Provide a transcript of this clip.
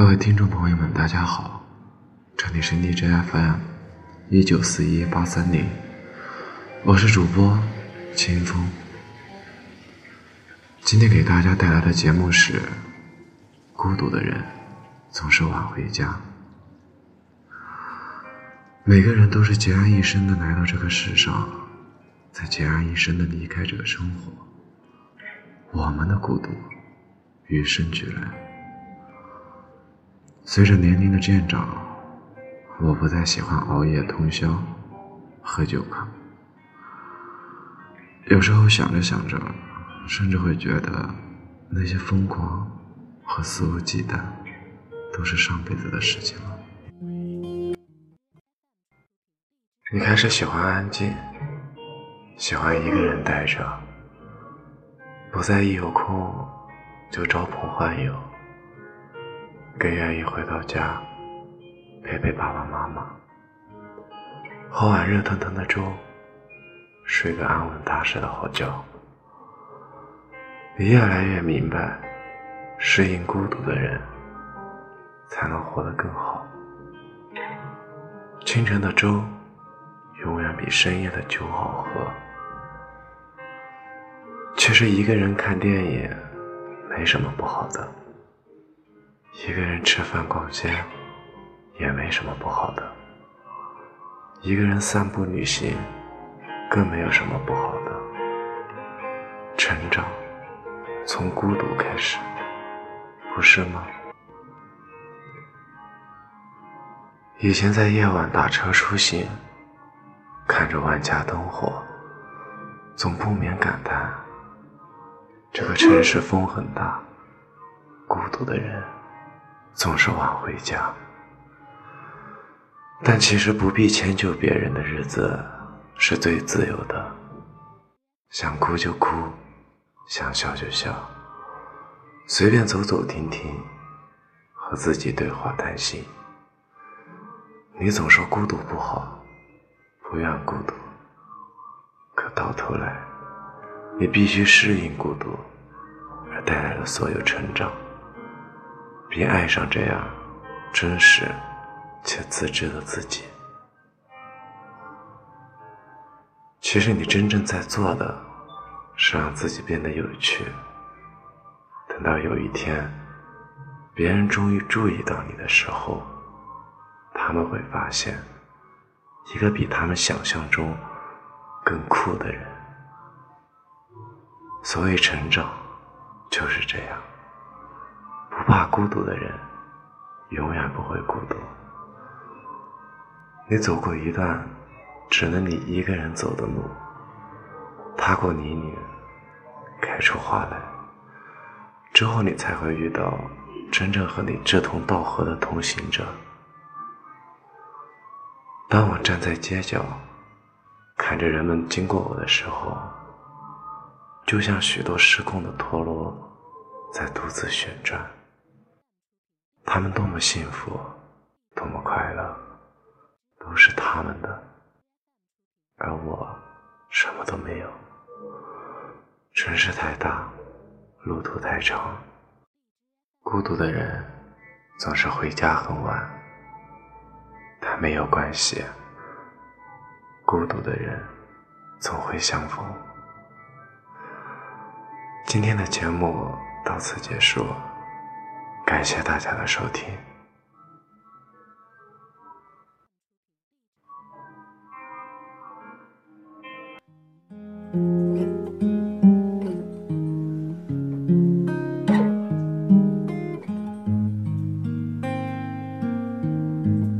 各位听众朋友们，大家好，这里是荔枝 FM 一九四一八三零，我是主播清风。今天给大家带来的节目是《孤独的人总是晚回家》。每个人都是孑然一身的来到这个世上，在孑然一身的离开这个生活。我们的孤独与生俱来。随着年龄的渐长，我不再喜欢熬夜通宵、喝酒了。有时候想着想着，甚至会觉得那些疯狂和肆无忌惮，都是上辈子的事情了。你开始喜欢安静，喜欢一个人待着，不再一有空就招朋唤友。更愿意回到家陪陪爸爸妈妈，喝碗热腾腾的粥，睡个安稳踏实的好觉。你越来越明白，适应孤独的人才能活得更好。清晨的粥永远比深夜的酒好喝。其实一个人看电影没什么不好的。一个人吃饭逛街也没什么不好的，一个人散步旅行更没有什么不好的。成长从孤独开始，不是吗？以前在夜晚打车出行，看着万家灯火，总不免感叹：这个城市风很大，孤独的人。总是晚回家，但其实不必迁就别人的日子是最自由的。想哭就哭，想笑就笑，随便走走停停，和自己对话谈心。你总说孤独不好，不愿孤独，可到头来，你必须适应孤独，而带来了所有成长。并爱上这样真实且自知的自己。其实你真正在做的，是让自己变得有趣。等到有一天，别人终于注意到你的时候，他们会发现，一个比他们想象中更酷的人。所谓成长，就是这样。怕孤独的人，永远不会孤独。你走过一段只能你一个人走的路，踏过泥泞，开出花来，之后你才会遇到真正和你志同道合的同行者。当我站在街角，看着人们经过我的时候，就像许多失控的陀螺在独自旋转。他们多么幸福，多么快乐，都是他们的，而我什么都没有。城市太大，路途太长，孤独的人总是回家很晚，但没有关系，孤独的人总会相逢。今天的节目到此结束。感谢大家的收听。